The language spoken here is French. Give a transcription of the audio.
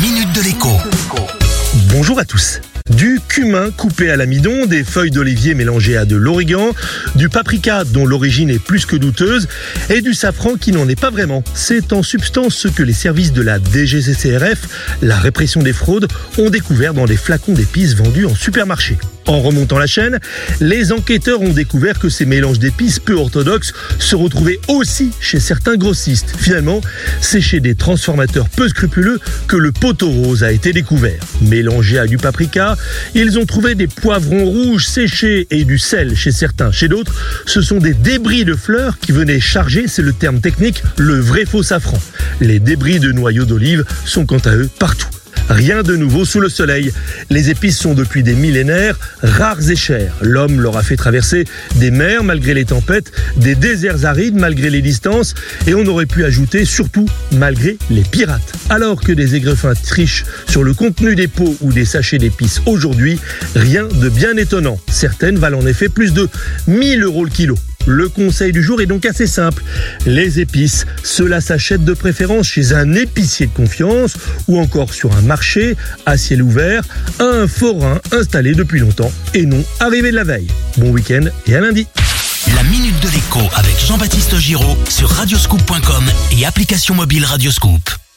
minute de l'écho. Bonjour à tous. Du cumin coupé à l'amidon, des feuilles d'olivier mélangées à de l'origan, du paprika dont l'origine est plus que douteuse et du safran qui n'en est pas vraiment. C'est en substance ce que les services de la DGCCRF, la répression des fraudes, ont découvert dans des flacons d'épices vendus en supermarché. En remontant la chaîne, les enquêteurs ont découvert que ces mélanges d'épices peu orthodoxes se retrouvaient aussi chez certains grossistes. Finalement, c'est chez des transformateurs peu scrupuleux que le poteau rose a été découvert. Mélangé à du paprika, ils ont trouvé des poivrons rouges séchés et du sel chez certains. Chez d'autres, ce sont des débris de fleurs qui venaient charger, c'est le terme technique, le vrai faux safran. Les débris de noyaux d'olive sont quant à eux partout. Rien de nouveau sous le soleil. Les épices sont depuis des millénaires rares et chères. L'homme leur a fait traverser des mers malgré les tempêtes, des déserts arides malgré les distances, et on aurait pu ajouter surtout malgré les pirates. Alors que des aigrefins trichent sur le contenu des pots ou des sachets d'épices aujourd'hui, rien de bien étonnant. Certaines valent en effet plus de 1000 euros le kilo. Le conseil du jour est donc assez simple. Les épices, cela s'achète de préférence chez un épicier de confiance ou encore sur un marché à ciel ouvert, un forain installé depuis longtemps et non arrivé de la veille. Bon week-end et à lundi. La minute de l'écho avec Jean-Baptiste Giraud sur radioscoop.com et application mobile Radioscoop.